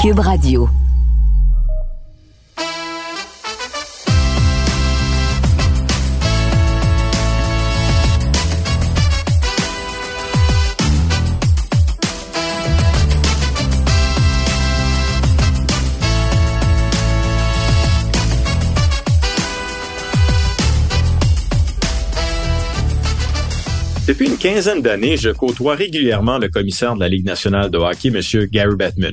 Cube Radio. Depuis une quinzaine d'années, je côtoie régulièrement le commissaire de la Ligue nationale de hockey, M. Gary Bettman.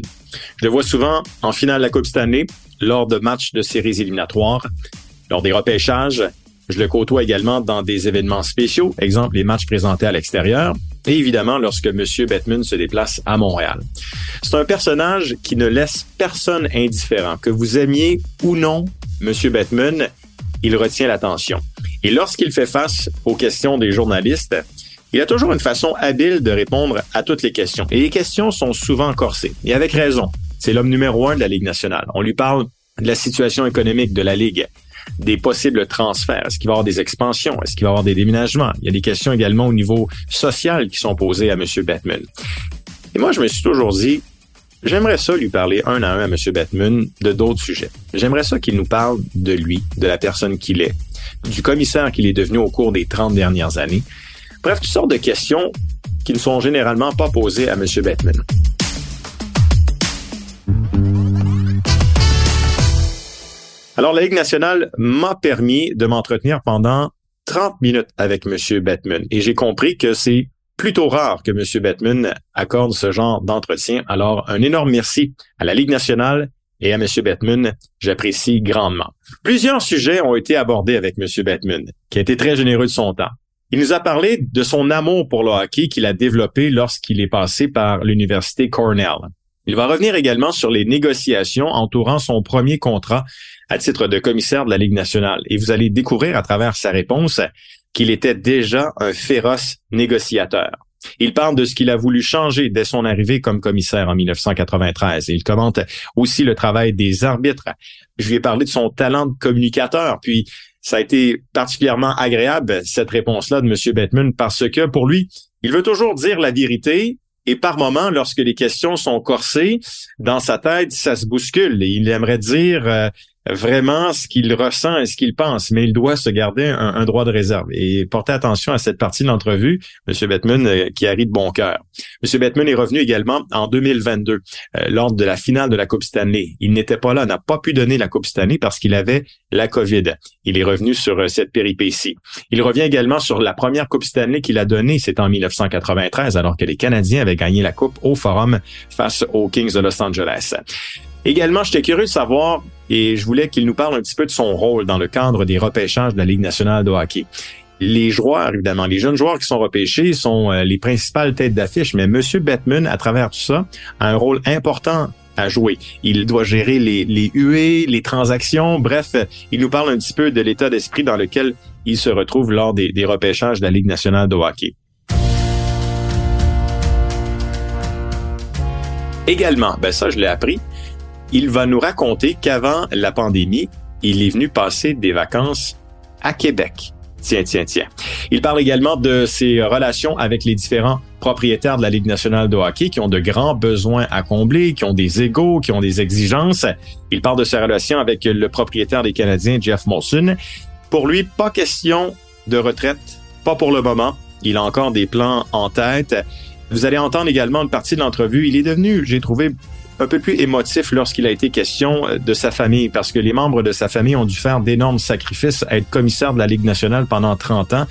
Je le vois souvent en finale de la Coupe Stanley, lors de matchs de séries éliminatoires, lors des repêchages. Je le côtoie également dans des événements spéciaux, exemple les matchs présentés à l'extérieur, et évidemment lorsque M. Bettman se déplace à Montréal. C'est un personnage qui ne laisse personne indifférent. Que vous aimiez ou non M. Bettman, il retient l'attention. Et lorsqu'il fait face aux questions des journalistes, il a toujours une façon habile de répondre à toutes les questions. Et les questions sont souvent corsées. Et avec raison. C'est l'homme numéro un de la Ligue nationale. On lui parle de la situation économique de la Ligue, des possibles transferts. Est-ce qu'il va y avoir des expansions? Est-ce qu'il va y avoir des déménagements? Il y a des questions également au niveau social qui sont posées à M. Batman. Et moi, je me suis toujours dit, j'aimerais ça lui parler un à un à M. Batman de d'autres sujets. J'aimerais ça qu'il nous parle de lui, de la personne qu'il est, du commissaire qu'il est devenu au cours des 30 dernières années, Bref, toutes sortes de questions qui ne sont généralement pas posées à M. Bettman. Alors, la Ligue nationale m'a permis de m'entretenir pendant 30 minutes avec M. Bettman et j'ai compris que c'est plutôt rare que M. Bettman accorde ce genre d'entretien. Alors, un énorme merci à la Ligue nationale et à M. Bettman. J'apprécie grandement. Plusieurs sujets ont été abordés avec M. Bettman, qui a été très généreux de son temps. Il nous a parlé de son amour pour le hockey qu'il a développé lorsqu'il est passé par l'université Cornell. Il va revenir également sur les négociations entourant son premier contrat à titre de commissaire de la Ligue nationale. Et vous allez découvrir à travers sa réponse qu'il était déjà un féroce négociateur. Il parle de ce qu'il a voulu changer dès son arrivée comme commissaire en 1993. Et il commente aussi le travail des arbitres. Je lui ai parlé de son talent de communicateur, puis ça a été particulièrement agréable, cette réponse-là de M. Bettman, parce que pour lui, il veut toujours dire la vérité, et par moment, lorsque les questions sont corsées, dans sa tête, ça se bouscule. Et il aimerait dire euh, vraiment ce qu'il ressent et ce qu'il pense, mais il doit se garder un, droit de réserve. Et porter attention à cette partie de l'entrevue, M. Bettman, euh, qui arrive de bon cœur. M. Bettman est revenu également en 2022, euh, lors de la finale de la Coupe Stanley. Il n'était pas là, n'a pas pu donner la Coupe Stanley parce qu'il avait la COVID. Il est revenu sur euh, cette péripétie. Il revient également sur la première Coupe Stanley qu'il a donnée, c'est en 1993, alors que les Canadiens avaient gagné la Coupe au Forum face aux Kings de Los Angeles. Également, j'étais curieux de savoir et je voulais qu'il nous parle un petit peu de son rôle dans le cadre des repêchages de la Ligue nationale de hockey. Les joueurs, évidemment, les jeunes joueurs qui sont repêchés sont euh, les principales têtes d'affiche, mais M. Bettman, à travers tout ça, a un rôle important à jouer. Il doit gérer les, huées, les transactions, bref, il nous parle un petit peu de l'état d'esprit dans lequel il se retrouve lors des, des repêchages de la Ligue nationale de hockey. Également, ben ça je l'ai appris, il va nous raconter qu'avant la pandémie, il est venu passer des vacances à Québec. Tiens, tiens, tiens. Il parle également de ses relations avec les différents propriétaires de la Ligue nationale de hockey qui ont de grands besoins à combler, qui ont des égaux, qui ont des exigences. Il parle de ses relations avec le propriétaire des Canadiens, Jeff Molson. Pour lui, pas question de retraite, pas pour le moment. Il a encore des plans en tête. Vous allez entendre également une partie de l'entrevue. Il est devenu, j'ai trouvé un peu plus émotif lorsqu'il a été question euh, de sa famille, parce que les membres de sa famille ont dû faire d'énormes sacrifices à être commissaire de la Ligue nationale pendant 30 ans.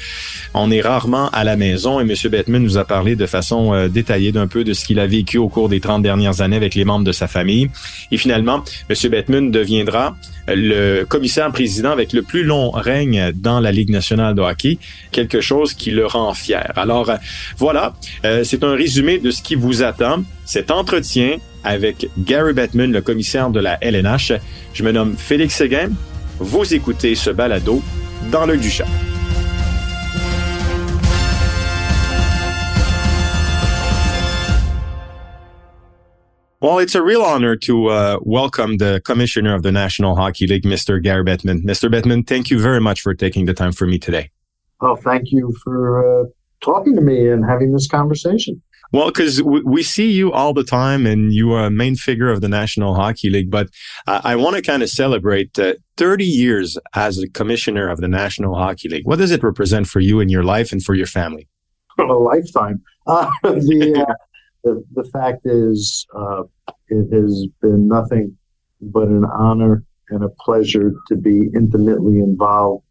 On est rarement à la maison et M. Bettman nous a parlé de façon euh, détaillée d'un peu de ce qu'il a vécu au cours des 30 dernières années avec les membres de sa famille. Et finalement, M. Bettman deviendra le commissaire président avec le plus long règne dans la Ligue nationale de hockey, quelque chose qui le rend fier. Alors euh, voilà, c'est un résumé de ce qui vous attend. Cet entretien avec Gary Bettman, le commissaire de la LNH. Je me nomme Félix Séguin. Vous écoutez ce balado dans le du chat. Well, it's a real honor to uh, welcome the commissioner of the National Hockey League, Mr. Gary Bettman. Mr. Bettman, thank you very much for taking the time for me today. Well, thank you for uh, talking to me and having this conversation. Well, because we see you all the time and you are a main figure of the National Hockey League, but I want to kind of celebrate uh, 30 years as a commissioner of the National Hockey League. What does it represent for you in your life and for your family? A lifetime. Uh, the, uh, the, the, fact is, uh, it has been nothing but an honor and a pleasure to be intimately involved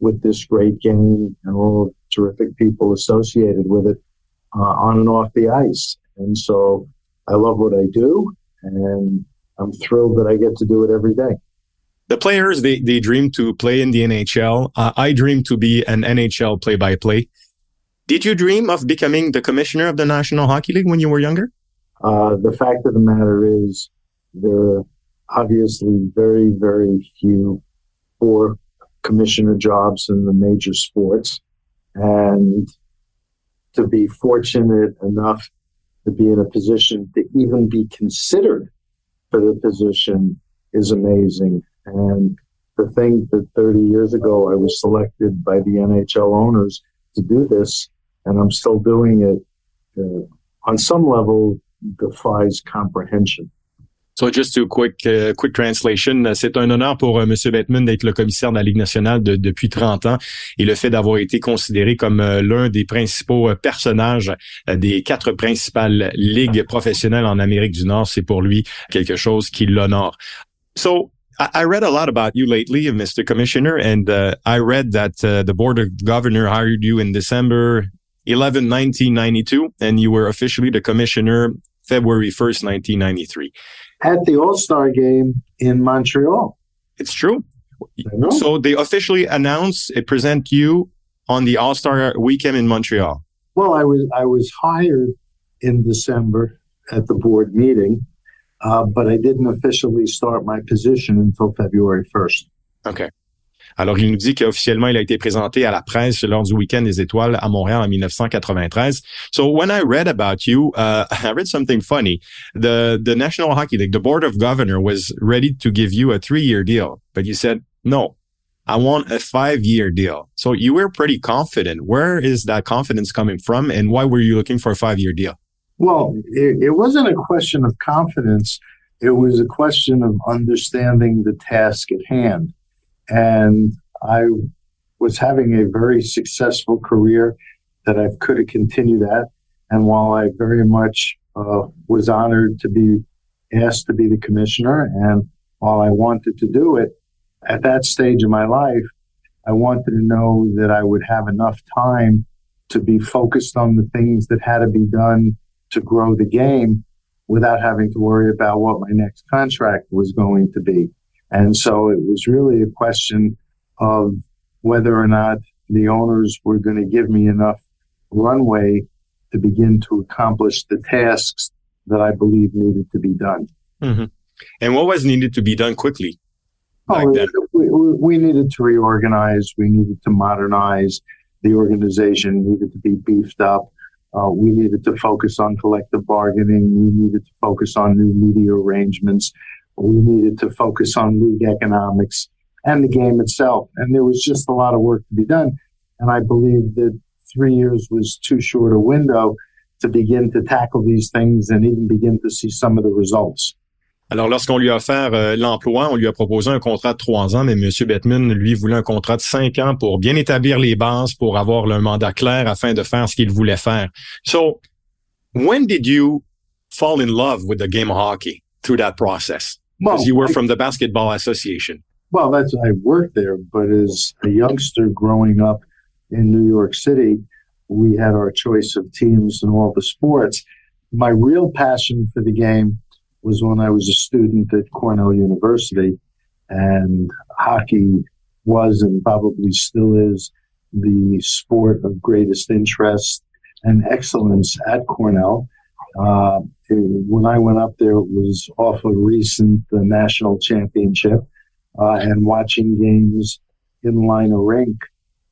with this great game and all the terrific people associated with it uh, on and off the ice. And so I love what I do, and I'm thrilled that I get to do it every day. The players they they dream to play in the NHL. Uh, I dream to be an NHL play by play. Did you dream of becoming the commissioner of the National Hockey League when you were younger? Uh, the fact of the matter is, there are obviously very, very few for commissioner jobs in the major sports. And to be fortunate enough to be in a position to even be considered for the position is amazing. And to think that 30 years ago I was selected by the NHL owners to do this, and I'm still doing it, uh, on some level defies comprehension. So just a quick uh, quick translation, c'est un honneur pour euh, Monsieur Bettman d'être le commissaire de la Ligue nationale depuis 30 ans et le fait d'avoir été considéré comme euh, l'un des principaux euh, personnages des quatre principales ligues professionnelles en Amérique du Nord, c'est pour lui quelque chose qui l'honore. So I read a lot about you lately, Mr. Commissioner, and uh, I read that uh, the Board of Governor hired you in December 11, 1992, and you were officially the commissioner February 1st, 1993 at the All Star game in Montreal. It's true. So they officially announced it present you on the All Star weekend in Montreal. Well, I was I was hired in December at the board meeting, uh, but I didn't officially start my position until February first. Okay. Alors, il nous dit qu'officiellement, il a été présenté à la presse lors du Week-end des Étoiles à Montréal en 1993. So when I read about you, uh, I read something funny. The, the National Hockey League, the Board of Governor was ready to give you a three-year deal, but you said, no, I want a five-year deal. So you were pretty confident. Where is that confidence coming from and why were you looking for a five-year deal? Well, it, it wasn't a question of confidence. It was a question of understanding the task at hand. And I was having a very successful career that I could have continued at. And while I very much uh, was honored to be asked to be the commissioner, and while I wanted to do it at that stage of my life, I wanted to know that I would have enough time to be focused on the things that had to be done to grow the game without having to worry about what my next contract was going to be. And so it was really a question of whether or not the owners were going to give me enough runway to begin to accomplish the tasks that I believe needed to be done. Mm-hmm. And what was needed to be done quickly? Oh, we, we, needed to reorganize. We needed to modernize. The organization needed to be beefed up. Uh, we needed to focus on collective bargaining. We needed to focus on new media arrangements we needed to focus on league economics and the game itself. And there was just a lot of work to be done. And I believe that three years was too short a window to begin to tackle these things and even begin to see some of the results. Alors, lorsqu'on lui a offert euh, l'emploi, on lui a proposé un contrat de trois ans, mais M. Bettman, lui, voulait un contrat de cinq ans pour bien établir les bases, pour avoir un mandat clair afin de faire ce qu'il voulait faire. So, when did you fall in love with the game of hockey through that process? Because well, you were I, from the Basketball Association. Well, that's I worked there, but as a youngster growing up in New York City, we had our choice of teams in all the sports. My real passion for the game was when I was a student at Cornell University, and hockey was and probably still is the sport of greatest interest and excellence at Cornell. Uh, when I went up there, it was awfully recent, the national championship, uh, and watching games in Lynah Rink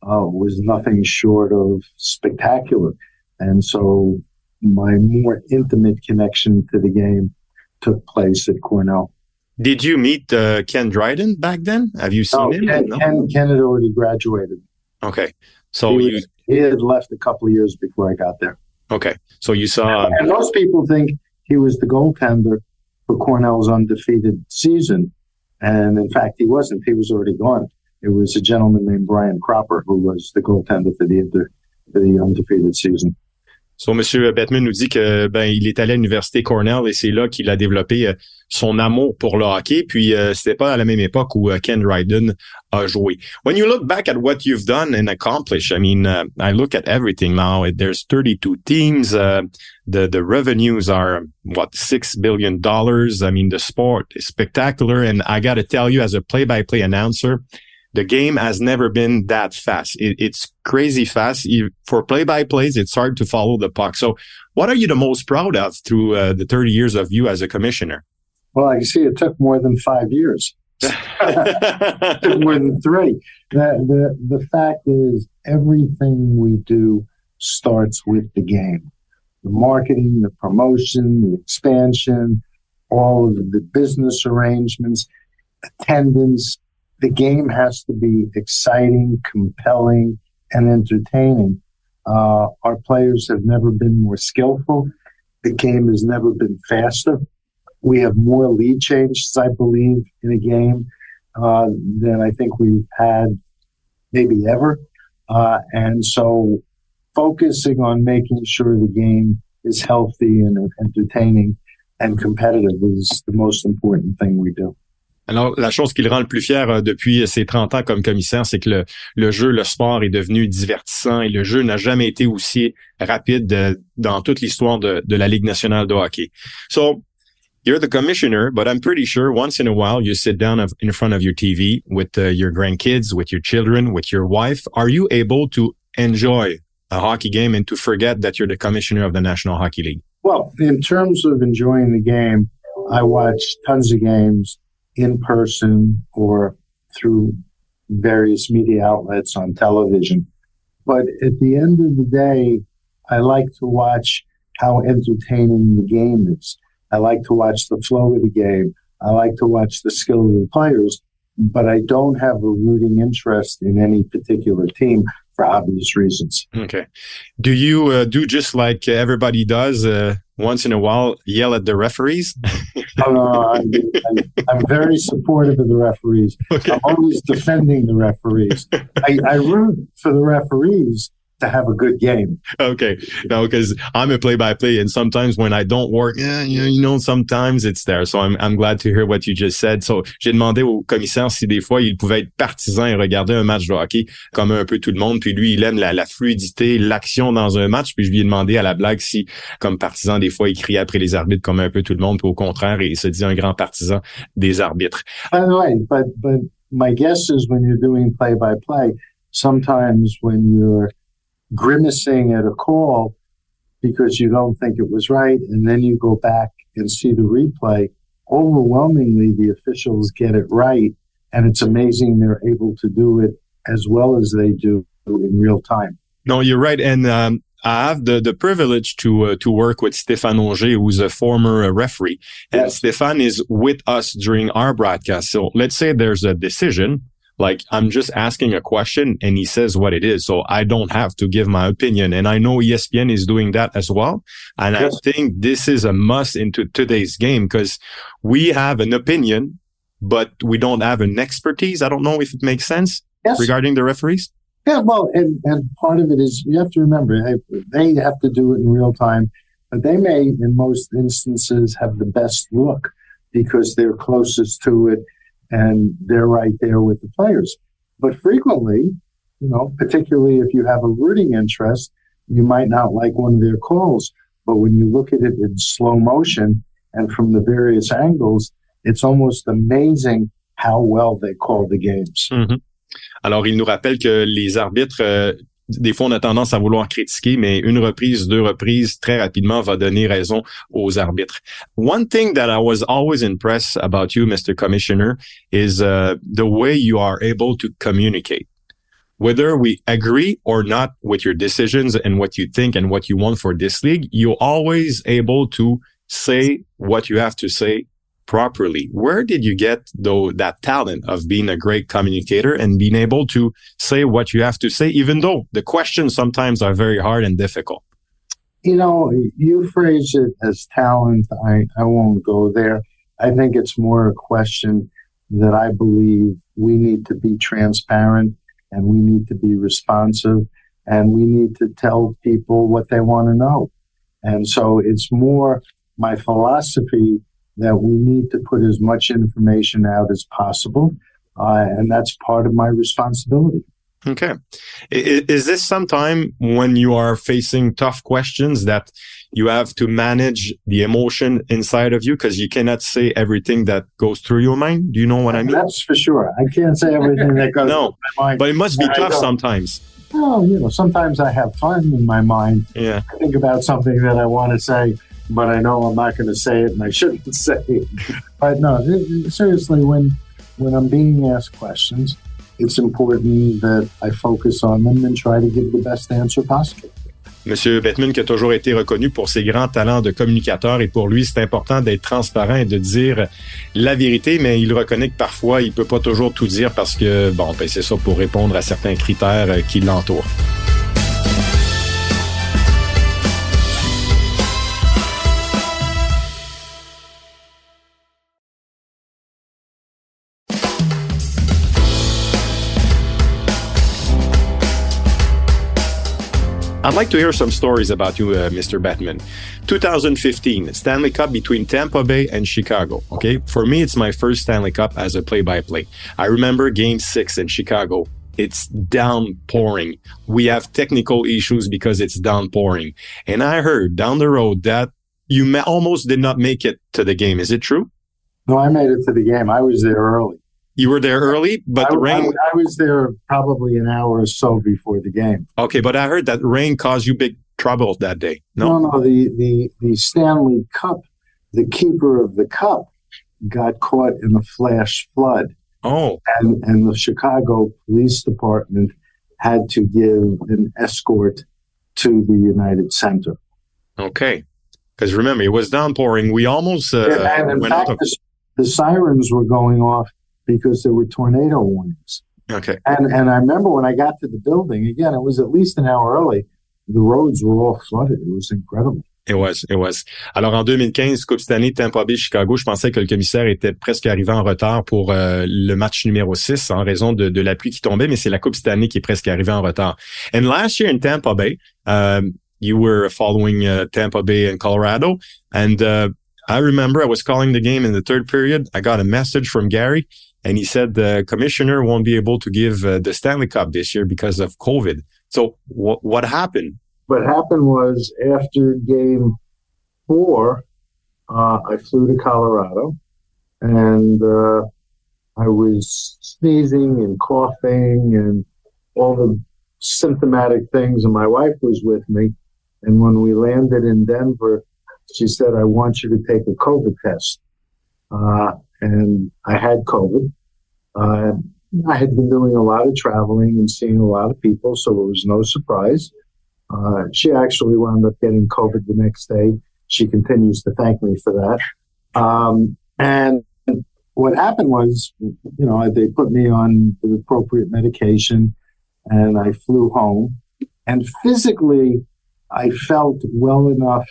uh, was nothing short of spectacular. And so my more intimate connection to the game took place at Cornell. Did you meet uh, Ken Dryden back then? Have you seen no, him? Ken, no? Ken, Ken, had already graduated. Okay. So he, you... he had left a couple of years before I got there. Okay. So you saw. And most people think he was the goaltender for Cornell's undefeated season. And in fact, he wasn't. He was already gone. It was a gentleman named Brian Cropper who was the goaltender for the, the undefeated season. So, Monsieur Bettman nous dit que ben il est allé à l'université Cornell et c'est là qu'il a développé euh, son amour pour le hockey. Puis euh, c'était pas à la même époque où euh, Ken Dryden a joué. When you look back at what you've done and accomplished, I mean, uh, I look at everything now. There's 32 teams. Uh, the the revenues are what six billion dollars. I mean, the sport is spectacular, and I got to tell you, as a play-by-play announcer the game has never been that fast. It, it's crazy fast. For play-by-plays, it's hard to follow the puck. So, what are you the most proud of through uh, the 30 years of you as a commissioner? Well, I see it took more than five years. more than three. The, the, the fact is, everything we do starts with the game. The marketing, the promotion, the expansion, all of the business arrangements, attendance, the game has to be exciting, compelling, and entertaining. Uh, our players have never been more skillful. The game has never been faster. We have more lead changes, I believe, in a game uh, than I think we've had maybe ever. Uh, and so focusing on making sure the game is healthy and entertaining and competitive is the most important thing we do. Alors, la chose qui le rend le plus fier euh, depuis ses 30 ans comme commissaire, c'est que le, jeu, le sport est devenu divertissant et le jeu n'a jamais été aussi rapide dans toute l'histoire de, de la Ligue nationale de hockey. So, you're the commissioner, but I'm pretty sure once in a while you sit down in front of your TV with uh, your grandkids, with your children, with your wife. Are you able to enjoy a hockey game and to forget that you're the commissioner of the National Hockey League? Well, in terms of enjoying the game, I watch tons of games in person or through various media outlets on television. But at the end of the day, I like to watch how entertaining the game is. I like to watch the flow of the game. I like to watch the skill of the players, but I don't have a rooting interest in any particular team for obvious reasons. Okay. Do you uh, do just like everybody does? Uh, once in a while, yell at the referees? oh, no, I'm, I'm, I'm, very supportive of the referees. Okay. I'm always defending the referees. I, I root for the referees to have a good game. Okay. No, because I'm a play by play and sometimes when I don't work, yeah, you know, sometimes it's there. So I'm, I'm glad to hear what you just said. So j'ai demandé au commissaire si des fois il pouvait être partisan et regarder un match de hockey comme un peu tout le monde. Puis lui, il aime la, la fluidité, l'action dans un match. Puis je lui ai demandé à la blague si, comme partisan, des fois, il crie après les arbitres comme un peu tout le monde. Puis au contraire, il se dit un grand partisan des arbitres. By the way, but, but my guess is when you're doing play by play, sometimes when you're grimacing at a call because you don't think it was right. And then you go back and see the replay. Overwhelmingly, the officials get it right. And it's amazing they're able to do it as well as they do in real time. No, you're right. And, um, I have the, the privilege to uh, to work with Stéphane Auger, who's a former uh, referee, and yes. Stéphane is with us during our broadcast. So let's say there's a decision like I'm just asking a question and he says what it is. So I don't have to give my opinion. And I know ESPN is doing that as well. And yes. I think this is a must into today's game because we have an opinion, but we don't have an expertise. I don't know if it makes sense yes. regarding the referees. Yeah, well, and, and part of it is you have to remember they, they have to do it in real time, but they may, in most instances, have the best look because they're closest to it and they're right there with the players. But frequently, you know, particularly if you have a rooting interest, you might not like one of their calls. But when you look at it in slow motion and from the various angles, it's almost amazing how well they call the games. Mm-hmm. Alors, il nous rappelle que les arbitres euh, des fois, on a tendance à vouloir critiquer, mais une reprise, deux reprises, très rapidement, va donner raison aux arbitres. One thing that I was always impressed about you, Mr. Commissioner, is uh, the way you are able to communicate. Whether we agree or not with your decisions and what you think and what you want for this league, you're always able to say what you have to say properly. Where did you get though that talent of being a great communicator and being able to say what you have to say, even though the questions sometimes are very hard and difficult? You know, you phrase it as talent. I, I won't go there. I think it's more a question that I believe we need to be transparent and we need to be responsive and we need to tell people what they want to know. And so it's more my philosophy that we need to put as much information out as possible. Uh, and that's part of my responsibility. Okay. Is this sometime when you are facing tough questions that you have to manage the emotion inside of you because you cannot say everything that goes through your mind? Do you know what I mean? That's for sure. I can't say everything that goes no, through my mind. But it must be tough sometimes. Oh, you know, sometimes I have fun in my mind. Yeah. I think about something that I want to say, but I know I'm not going to say it and I shouldn't say it. but no, seriously, when when I'm being asked questions, it's important that I focus on them and try to give the best answer possible. Monsieur Bettman, qui a toujours été reconnu pour ses grands talents de communicateur, et pour lui, c'est important d'être transparent et de dire la vérité, mais il reconnaît que parfois, il peut pas toujours tout dire parce que, bon, ben, c'est ça pour répondre à certains critères qui l'entourent. I'd like to hear some stories about you, uh, Mr. Bettman. 2015, Stanley Cup between Tampa Bay and Chicago. Okay. For me, it's my first Stanley Cup as a play by play. I remember game six in Chicago. It's downpouring. We have technical issues because it's downpouring. And I heard down the road that you almost did not make it to the game. Is it true? No, I made it to the game. I was there early. You were there early, but I, the rain. I, I, was there probably an hour or so before the game. Okay, but I heard that rain caused you big trouble that day. No, no, no the, the, the Stanley Cup, the keeper of the cup got caught in a flash flood. Oh. And, and the Chicago Police Department had to give an escort to the United Center. Okay. Because remember, it was downpouring. We almost uh, yeah, and in went fact, out of- the, the sirens were going off because there were tornado warnings. Okay. And and I remember when I got to the building again, it was at least an hour early. The roads were all flooded. It was incredible. It was, it was. Alors en 2015, Coupe Stanley Tampa Bay Chicago, je pensais que le commissaire était presque arrivé en retard pour euh, le match numéro 6 en raison de, de la pluie qui tombait, mais c'est la Coupe Stanley qui est presque arrivée en retard. And last year in Tampa Bay, um, you were following uh, Tampa Bay and Colorado, and uh, I remember I was calling the game in the third period. I got a message from Gary and he said the commissioner won't be able to give uh, the Stanley Cup this year because of COVID. So what what happened? What happened was after game four, uh, I flew to Colorado, and uh, I was sneezing and coughing and all the symptomatic things, and my wife was with me. And when we landed in Denver, she said, "I want you to take a COVID test." Uh, and I had COVID. Uh, I had been doing a lot of traveling and seeing a lot of people, so it was no surprise. Uh, she actually wound up getting COVID the next day. She continues to thank me for that. Um, and what happened was, you know, they put me on the appropriate medication and I flew home. And physically, I felt well enough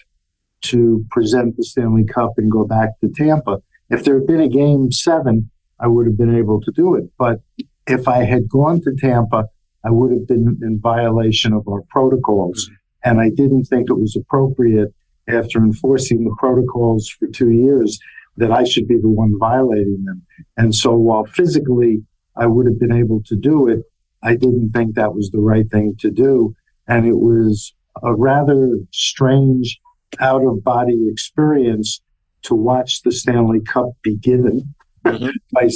to present the Stanley Cup and go back to Tampa if there had been a game seven, I would have been able to do it. But if I had gone to Tampa, I would have been in violation of our protocols. And I didn't think it was appropriate after enforcing the protocols for two years that I should be the one violating them. And so while physically I would have been able to do it, I didn't think that was the right thing to do. And it was a rather strange out of body experience to watch the Stanley Cup be given mm-hmm. by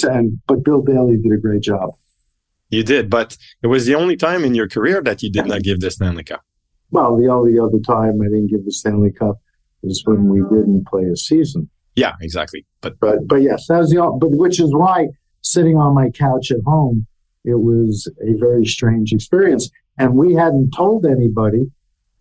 but Bill Daly did a great job. You did, but it was the only time in your career that you did not give the Stanley Cup. Well, the only other time I didn't give the Stanley Cup is when we didn't play a season. Yeah, exactly. But but but yes, that was the but which is why sitting on my couch at home, it was a very strange experience, and we hadn't told anybody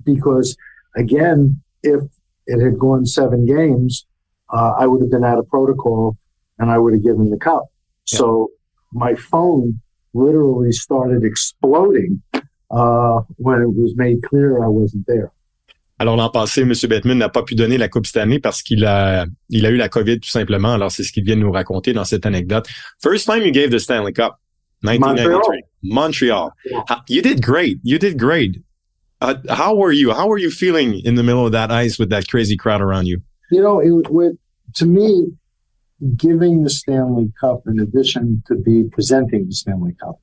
because again, if it had gone seven games, uh, I would have been out of protocol and I would have given the cup. Yeah. So my phone literally started exploding uh, when it was made clear I wasn't there. Alors l'an passé, M. Bettman n'a pas pu donner la Coupe cette année parce qu'il a, il a eu la COVID tout simplement. Alors c'est ce qu'il vient de nous raconter dans cette anecdote. First time you gave the Stanley Cup, 1993, Montreal. Montreal. You did great. You did great. Uh, how were you? How were you feeling in the middle of that ice with that crazy crowd around you? You know, it, with, to me, giving the Stanley Cup, in addition to be presenting the Stanley Cup,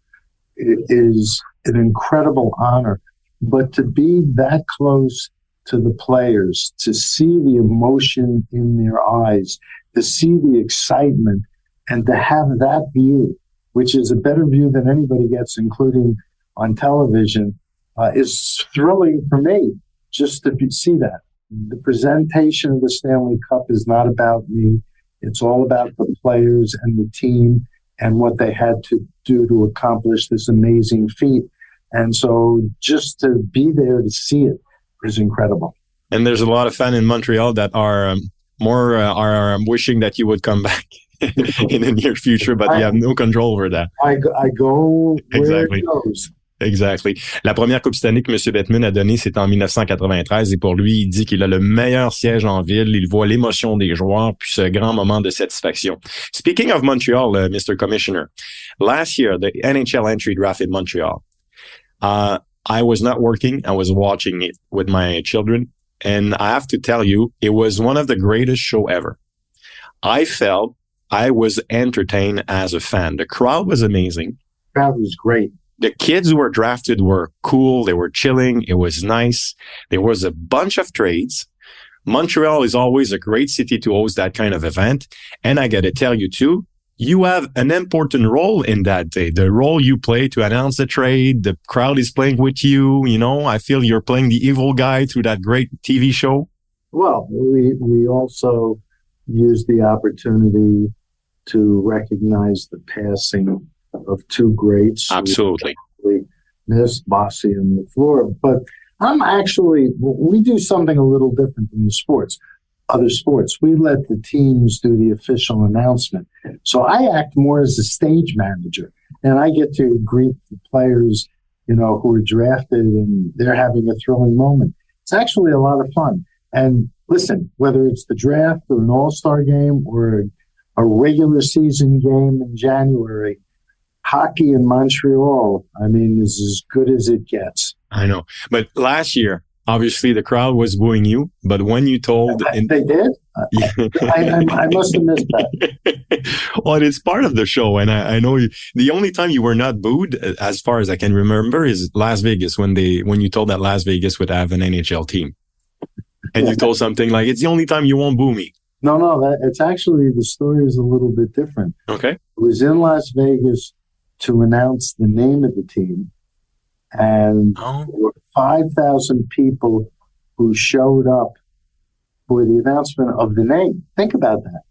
is an incredible honor. But to be that close to the players, to see the emotion in their eyes, to see the excitement, and to have that view, which is a better view than anybody gets, including on television, uh, is thrilling for me just to see that. The presentation of the Stanley Cup is not about me. It's all about the players and the team and what they had to do to accomplish this amazing feat. And so just to be there to see it is incredible. And there's a lot of fans in Montreal that are um, more uh, are um, wishing that you would come back in the near future, but I, you have no control over that. I, I go exactly. Exactly. La première Coupe Stanley que M. Bettman a donnée, c'est en 1993 et pour lui, il dit qu'il a le meilleur siège en ville. Il voit l'émotion des joueurs puis ce grand moment de satisfaction. Speaking of Montreal, uh, Mr. Commissioner, last year, the NHL entry draft in Montreal, uh, I was not working. I was watching it with my children. And I have to tell you, it was one of the greatest show ever. I felt I was entertained as a fan. The crowd was amazing. The crowd was great the kids who were drafted were cool. They were chilling. It was nice. There was a bunch of trades. Montreal is always a great city to host that kind of event. And I got to tell you too, you have an important role in that day. The role you play to announce the trade, the crowd is playing with you. You know, I feel you're playing the evil guy through that great TV show. Well, we, we also use the opportunity to recognize the passing of two greats. Absolutely. Mike Bossy and LaFleur. But I'm actually, we do something a little different in the sports, other sports. We let the teams do the official announcement. So I act more as a stage manager and I get to greet the players, you know, who are drafted and they're having a thrilling moment. It's actually a lot of fun. And listen, whether it's the draft or an all star game or a regular season game in January, hockey in Montreal, I mean, is as good as it gets. I know. But last year, obviously the crowd was booing you, but when you told... In- they did? Yeah. I, I, I, must have missed that. well, it's part of the show. And I, I know you, the only time you were not booed, as far as I can remember, is Las Vegas when they, when you told that Las Vegas would have an NHL team. And you told something like, it's the only time you won't boo me. No, no, that, it's actually, the story is a little bit different. Okay. It was in Las Vegas to announce the name of the team. And oh. there were 5,000 people who showed up for the announcement of the name. Think about that.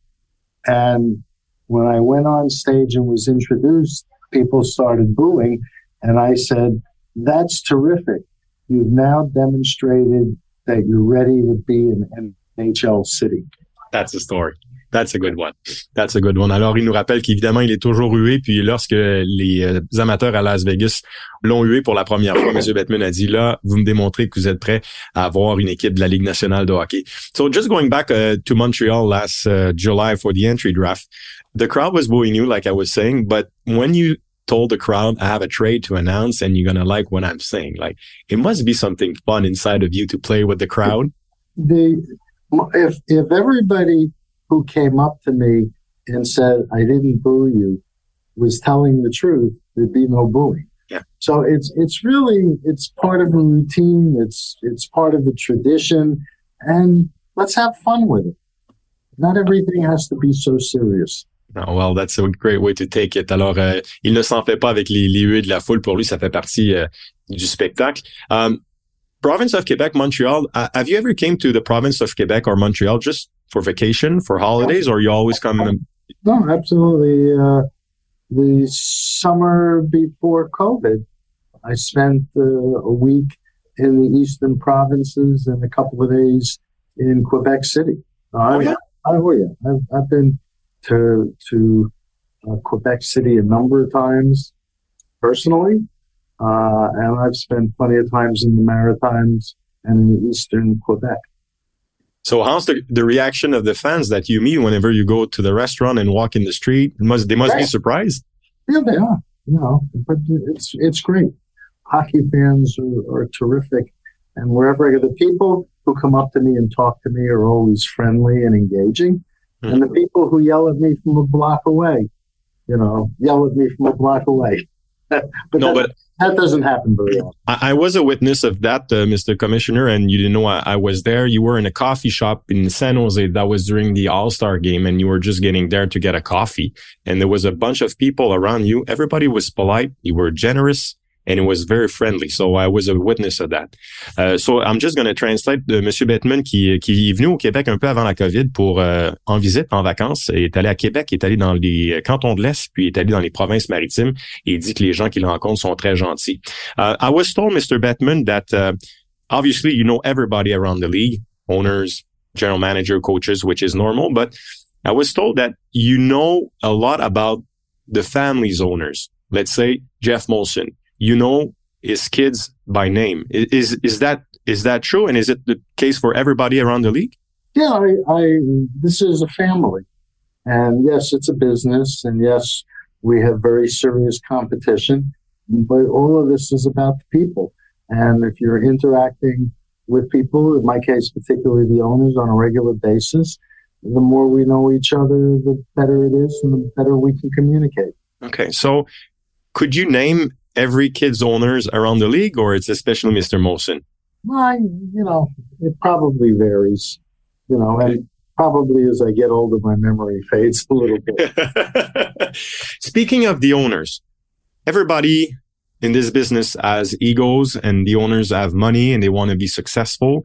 And when I went on stage and was introduced, people started booing. And I said, That's terrific. You've now demonstrated that you're ready to be an NHL city. That's the story. That's a good one. That's a good one. Alors, il nous rappelle qu'évidemment, il est toujours hué. Puis lorsque les euh, amateurs à Las Vegas l'ont hué pour la première fois, M. Bettman a dit, là, vous me démontrez que vous êtes prêt à avoir une équipe de la Ligue nationale de hockey. So just going back uh, to Montreal last uh, July for the entry draft, the crowd was booing you, like I was saying. But when you told the crowd I have a trade to announce and you're going to like what I'm saying, like it must be something fun inside of you to play with the crowd. If, if everybody who came up to me and said, I didn't boo you, was telling the truth, there'd be no booing. Yeah. So it's it's really it's part of a routine. It's it's part of a tradition, and let's have fun with it. Not everything has to be so serious. Oh, well, that's a great way to take it. Alors, euh, il ne s'en fait pas avec les, les huées de la foule. Pour lui, ça fait partie euh, du spectacle. Um, province of Quebec, Montreal. Uh, have you ever came to the province of Quebec or Montreal just for vacation, for holidays, or you always come? And- no, absolutely. Uh, the summer before COVID, I spent uh, a week in the eastern provinces and a couple of days in Quebec City. Oh, yeah. Oh, yeah. I've, I've been to to uh, Quebec City a number of times personally, uh, and I've spent plenty of times in the Maritimes and in eastern Quebec. So how's the, the reaction of the fans that you meet whenever you go to the restaurant and walk in the street? Must, they must be surprised. Yeah, they are. You know, but it's it's great. Hockey fans are, are terrific, and wherever I go, the people who come up to me and talk to me are always friendly and engaging, mm-hmm. and the people who yell at me from a block away, you know, yell at me from a block away. But no, but that doesn't happen very often. I, I was a witness of that, uh, Mr. Commissioner, and you didn't know I, I, was there. You were in a coffee shop in San Jose. That was during the All Star game, and you were just getting there to get a coffee. And there was a bunch of people around you. Everybody was polite. You were generous and it was very friendly. So I was a witness of that. Uh, so I'm just going to translate de M. Bettman qui, qui est venu au Québec un peu avant la COVID pour euh, en visite, en vacances. Est allé à Québec, est allé dans les cantons de l'Est, puis est allé dans les provinces maritimes et il dit que les gens qu'il rencontre sont très gentils. Uh, I was told, Mr. Bettman, that uh, obviously you know everybody around the league, owners, general manager, coaches, which is normal, but I was told that you know a lot about the family's owners. Let's say Jeff Molson, you know his kids by name. Is is that is that true? And is it the case for everybody around the league? Yeah, I, I this is a family, and yes, it's a business, and yes, we have very serious competition. But all of this is about the people, and if you're interacting with people, in my case, particularly the owners, on a regular basis, the more we know each other, the better it is, and the better we can communicate. Okay, so could you name every kid's owners around the league, or it's especially Mr. Molson? Well, you know, it probably varies. You know, and probably as I get older, my memory fades a little bit. Speaking of the owners, everybody in this business has egos, and the owners have money and they want to be successful.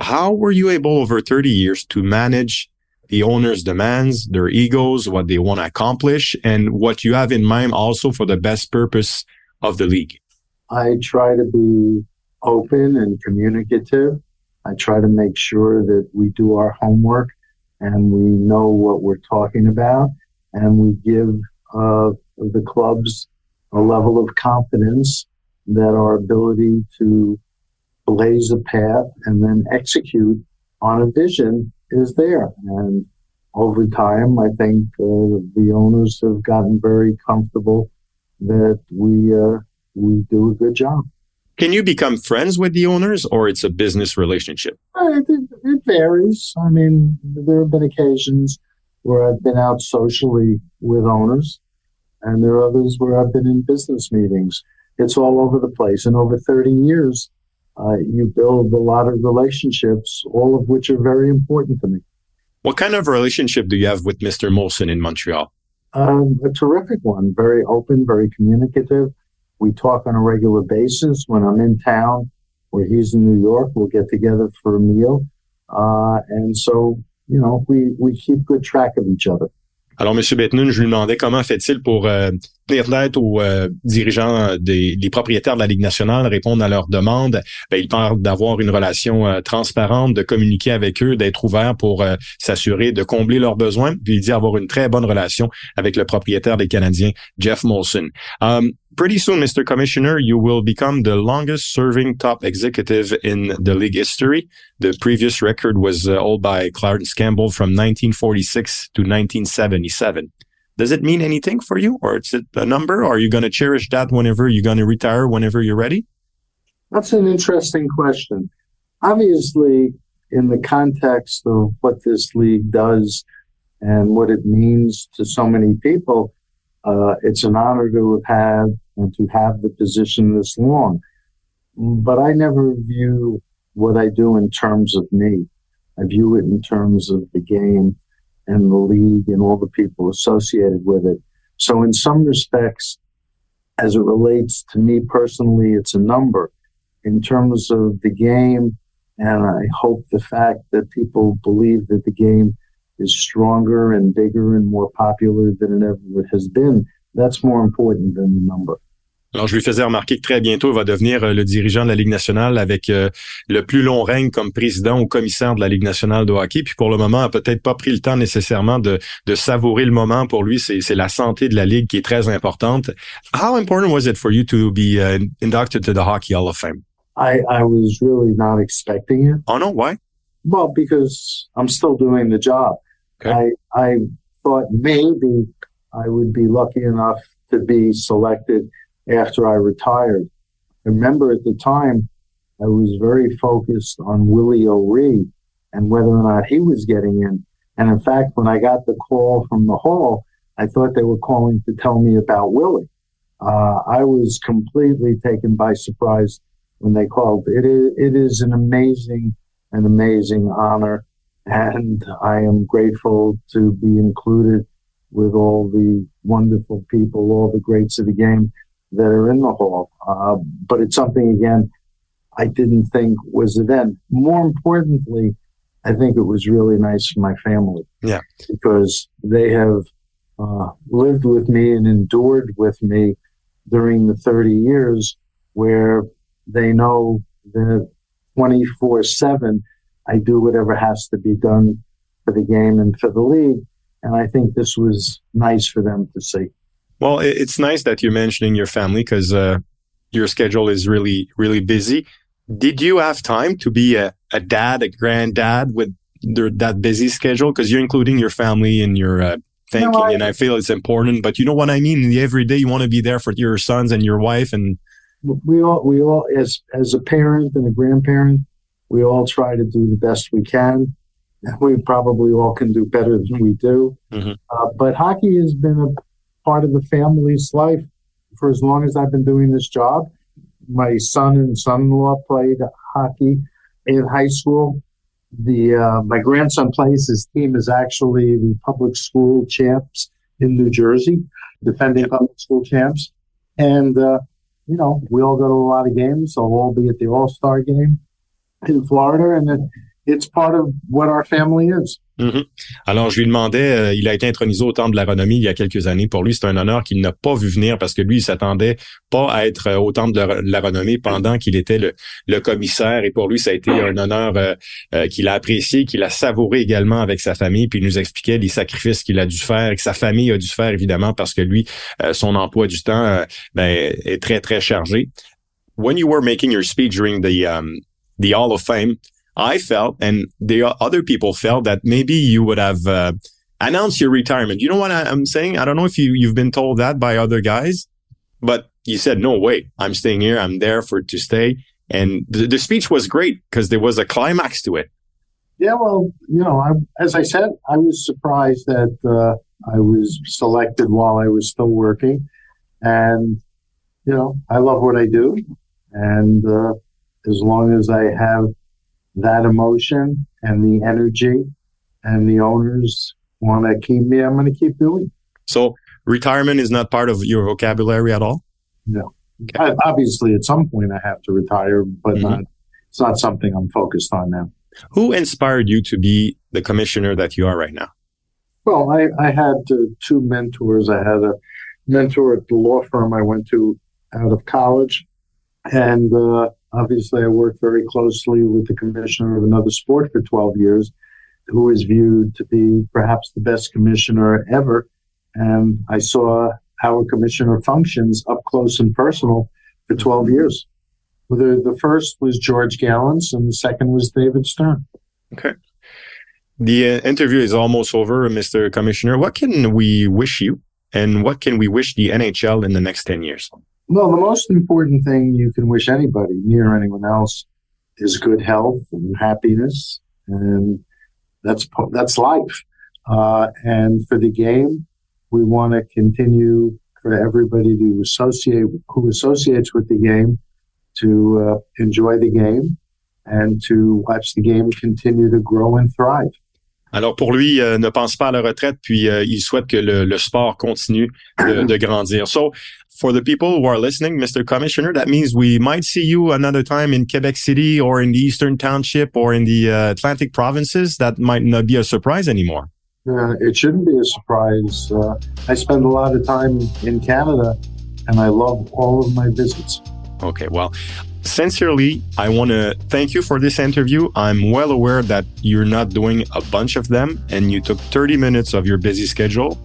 How were you able over 30 years to manage the owner's demands, their egos, what they want to accomplish, and what you have in mind also for the best purpose of the league? I try to be open and communicative. I try to make sure that we do our homework and we know what we're talking about and we give uh, the clubs a level of confidence that our ability to blaze a path and then execute on a vision is there. And over time, I think uh, the owners have gotten very comfortable that we uh, we do a good job. Can you become friends with the owners, or it's a business relationship? It, it, varies. I mean, there have been occasions where I've been out socially with owners, and there are others where I've been in business meetings. It's all over the place. And over 30 years, uh, you build a lot of relationships, all of which are very important to me. What kind of relationship do you have with Mr. Molson in Montreal? Um, a terrific one, very open, very communicative. We talk on a regular basis. When I'm in town or he's in New York, we'll get together for a meal. Uh, and so, you know, we, we keep good track of each other. Alors, M. Betnun, je lui demandais comment fait-il pour euh, tenir tête aux euh, dirigeants des, propriétaires de la Ligue nationale, répondre à leurs demandes. Ben, il parle d'avoir une relation euh, transparente, de communiquer avec eux, d'être ouvert pour s'assurer de combler leurs besoins. Puis il dit avoir une très bonne relation avec le propriétaire des Canadiens, Jeff Molson. Pretty soon, Mr. Commissioner, you will become the longest serving top executive in the league history. The previous record was uh, held by Clarence Campbell from 1946 to 1977. Does it mean anything for you or is it a number? Or are you going to cherish that whenever you're going to retire, whenever you're ready? That's an interesting question. Obviously, in the context of what this league does and what it means to so many people, uh, it's an honor to have had and to have the position this long. But I never view what I do in terms of me. I view it in terms of the game and the league and all the people associated with it. So in some respects, as it relates to me personally, it's a number. In terms of the game, and I hope the fact that people believe that the game is stronger and bigger and more popular than it ever has been, that's more important than the number. Alors, je lui faisais remarquer que très bientôt, il va devenir euh, le dirigeant de la Ligue nationale avec euh, le plus long règne comme président ou commissaire de la Ligue nationale de hockey. Puis pour le moment, a peut-être pas pris le temps nécessairement de, de savourer le moment. Pour lui, c'est la santé de la Ligue qui est très importante. How important was it for you to be uh, inducted to the Hockey Hall of Fame? I, I was really not expecting it. Oh no, why? Well, because I'm still doing the job. Okay. I, I thought maybe I would be lucky enough to be selected after I retired. I remember at the time, I was very focused on Willie O'Ree and whether or not he was getting in. And in fact, when I got the call from the hall, I thought they were calling to tell me about Willie. Uh, I was completely taken by surprise when they called. It is, it is an amazing, an amazing honor. And I am grateful to be included with all the wonderful people, all the greats of the game that are in the hall. Uh, but it's something, again, I didn't think was end. More importantly, I think it was really nice for my family. Yeah. Because they have uh, lived with me and endured with me during the 30 years where they know that 24 7, I do whatever has to be done for the game and for the league. And I think this was nice for them to see. Well, it's nice that you're mentioning your family because uh, your schedule is really, really busy. Did you have time to be a, a dad, a granddad with their, that busy schedule? Because you're including your family in your uh, thinking, no, I, and I feel it's important. But you know what I mean? Every day you want to be there for your sons and your wife, and we all, we all, as as a parent and a grandparent, we all try to do the best we can. We probably all can do better than we do. Mm-hmm. Uh, but hockey has been a part of the family's life for as long as I've been doing this job. My son and son-in-law played hockey in high school. The uh, my grandson plays. His team is actually the public school champs in New Jersey, defending public school champs. And uh, you know, we all go to a lot of games. So we'll all be at the All Star game in Florida, and it, it's part of what our family is. Mm-hmm. Alors, je lui demandais, euh, il a été intronisé au Temple de la Renommée il y a quelques années. Pour lui, c'est un honneur qu'il n'a pas vu venir parce que lui, il s'attendait pas à être euh, au Temple de la Renommée pendant qu'il était le, commissaire. Et pour lui, ça a été un honneur euh, qu'il a apprécié, qu'il a savouré également avec sa famille. Puis il nous expliquait les sacrifices qu'il a dû faire et que sa famille a dû faire, évidemment, parce que lui, son emploi du temps ben, est très, très chargé. When you were making your speech during the, um, the Hall of Fame, I felt, and the other people felt that maybe you would have uh, announced your retirement. You know what I, am saying? I don't know if you you've been told that by other guys, but you said no. way. I'm staying here. I'm there for to stay. And the, the speech was great because there was a climax to it. Yeah, well, you know, I, as I said, I was surprised that uh, I was selected while I was still working, and you know, I love what I do, and uh, as long as I have that emotion and the energy and the owners want to keep me, I'm going to keep doing. So retirement is not part of your vocabulary at all? No. Okay. I, obviously, at some point I have to retire, but mm-hmm. not, it's not something I'm focused on now. Who inspired you to be the commissioner that you are right now? Well, I, I had uh, two mentors. I had a mentor at the law firm I went to out of college, and uh, Obviously, I worked very closely with the commissioner of another sport for 12 years, who is viewed to be perhaps the best commissioner ever. And I saw our commissioner functions up close and personal for 12 years. The, the first was George Gallantz, and the second was David Stern. Okay. The uh, interview is almost over, Mr. Commissioner. What can we wish you, and what can we wish the NHL in the next 10 years? Well, the most important thing you can wish anybody, me or anyone else, is good health and happiness, and that's that's life. Uh, and for the game, we want to continue for everybody to associate who associates with the game to uh, enjoy the game and to watch the game continue to grow and thrive. Alors pour lui, euh, ne pense pas à la retraite, puis euh, il souhaite que le, le sport continue de, de, grandir. So for the people who are listening, Mr. Commissioner, that means we might see you another time in Quebec City or in the Eastern Township or in the uh, Atlantic provinces. That might not be a surprise anymore. Uh, it shouldn't be a surprise. Uh, I spend a lot of time in Canada and I love all of my visits. Okay, well, Sincerely, I want to thank you for this interview. I'm well aware that you're not doing a bunch of them and you took 30 minutes of your busy schedule.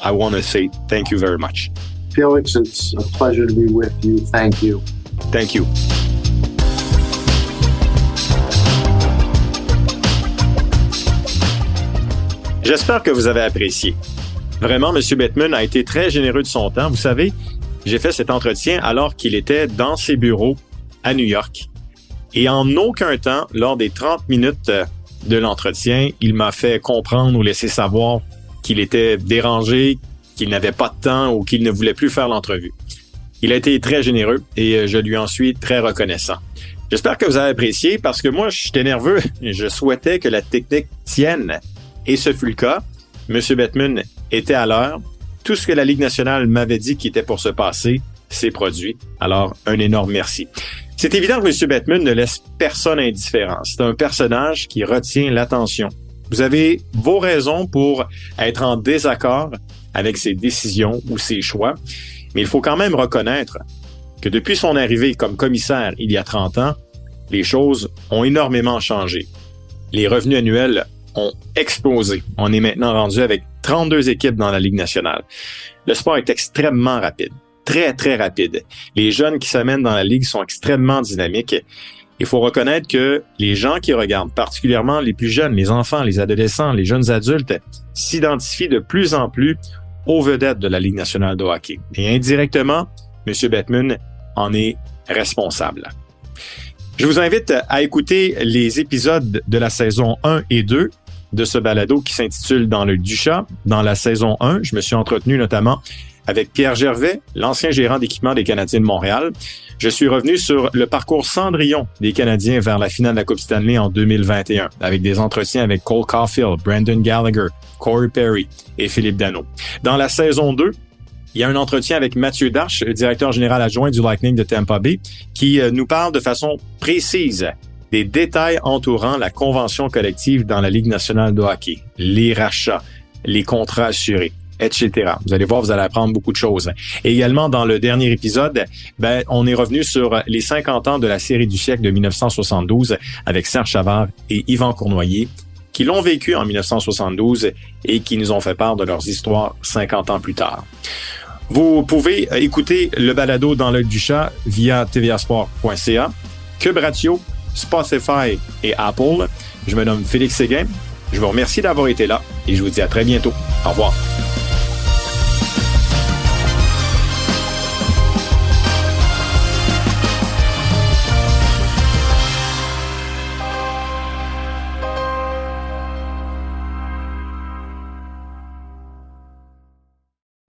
I want to say thank you very much. Felix, it's a pleasure to be with you. Thank you. Thank you. J'espère que vous avez apprécié. Vraiment, M. Bettman a été très généreux de son temps. Vous savez, j'ai fait cet entretien alors qu'il était dans ses bureaux à New York. Et en aucun temps, lors des 30 minutes de l'entretien, il m'a fait comprendre ou laisser savoir qu'il était dérangé, qu'il n'avait pas de temps ou qu'il ne voulait plus faire l'entrevue. Il a été très généreux et je lui en suis très reconnaissant. J'espère que vous avez apprécié parce que moi, j'étais nerveux. Je souhaitais que la technique tienne. Et ce fut le cas. Monsieur Bettman était à l'heure. Tout ce que la Ligue nationale m'avait dit qui était pour se passer s'est produit. Alors, un énorme merci. C'est évident que M. Bettman ne laisse personne indifférent. C'est un personnage qui retient l'attention. Vous avez vos raisons pour être en désaccord avec ses décisions ou ses choix, mais il faut quand même reconnaître que depuis son arrivée comme commissaire il y a 30 ans, les choses ont énormément changé. Les revenus annuels ont explosé. On est maintenant rendu avec 32 équipes dans la Ligue nationale. Le sport est extrêmement rapide très, très rapide. Les jeunes qui s'amènent dans la ligue sont extrêmement dynamiques. Il faut reconnaître que les gens qui regardent, particulièrement les plus jeunes, les enfants, les adolescents, les jeunes adultes, s'identifient de plus en plus aux vedettes de la Ligue nationale de hockey. Et indirectement, M. Bettman en est responsable. Je vous invite à écouter les épisodes de la saison 1 et 2 de ce balado qui s'intitule Dans le Duchat. Dans la saison 1, je me suis entretenu notamment avec Pierre Gervais, l'ancien gérant d'équipement des Canadiens de Montréal. Je suis revenu sur le parcours Cendrillon des Canadiens vers la finale de la Coupe Stanley en 2021, avec des entretiens avec Cole Caulfield, Brandon Gallagher, Corey Perry et Philippe Dano. Dans la saison 2, il y a un entretien avec Mathieu Darche, directeur général adjoint du Lightning de Tampa Bay, qui euh, nous parle de façon précise des détails entourant la convention collective dans la Ligue nationale de hockey, les rachats, les contrats assurés etc. Vous allez voir, vous allez apprendre beaucoup de choses. Et également, dans le dernier épisode, ben, on est revenu sur les 50 ans de la série du siècle de 1972 avec Serge Chavard et Yvan Cournoyer qui l'ont vécu en 1972 et qui nous ont fait part de leurs histoires 50 ans plus tard. Vous pouvez écouter le balado dans l'œil du chat via tvasport.ca, Cube Radio, Spotify et Apple. Je me nomme Félix Séguin. Je vous remercie d'avoir été là et je vous dis à très bientôt. Au revoir.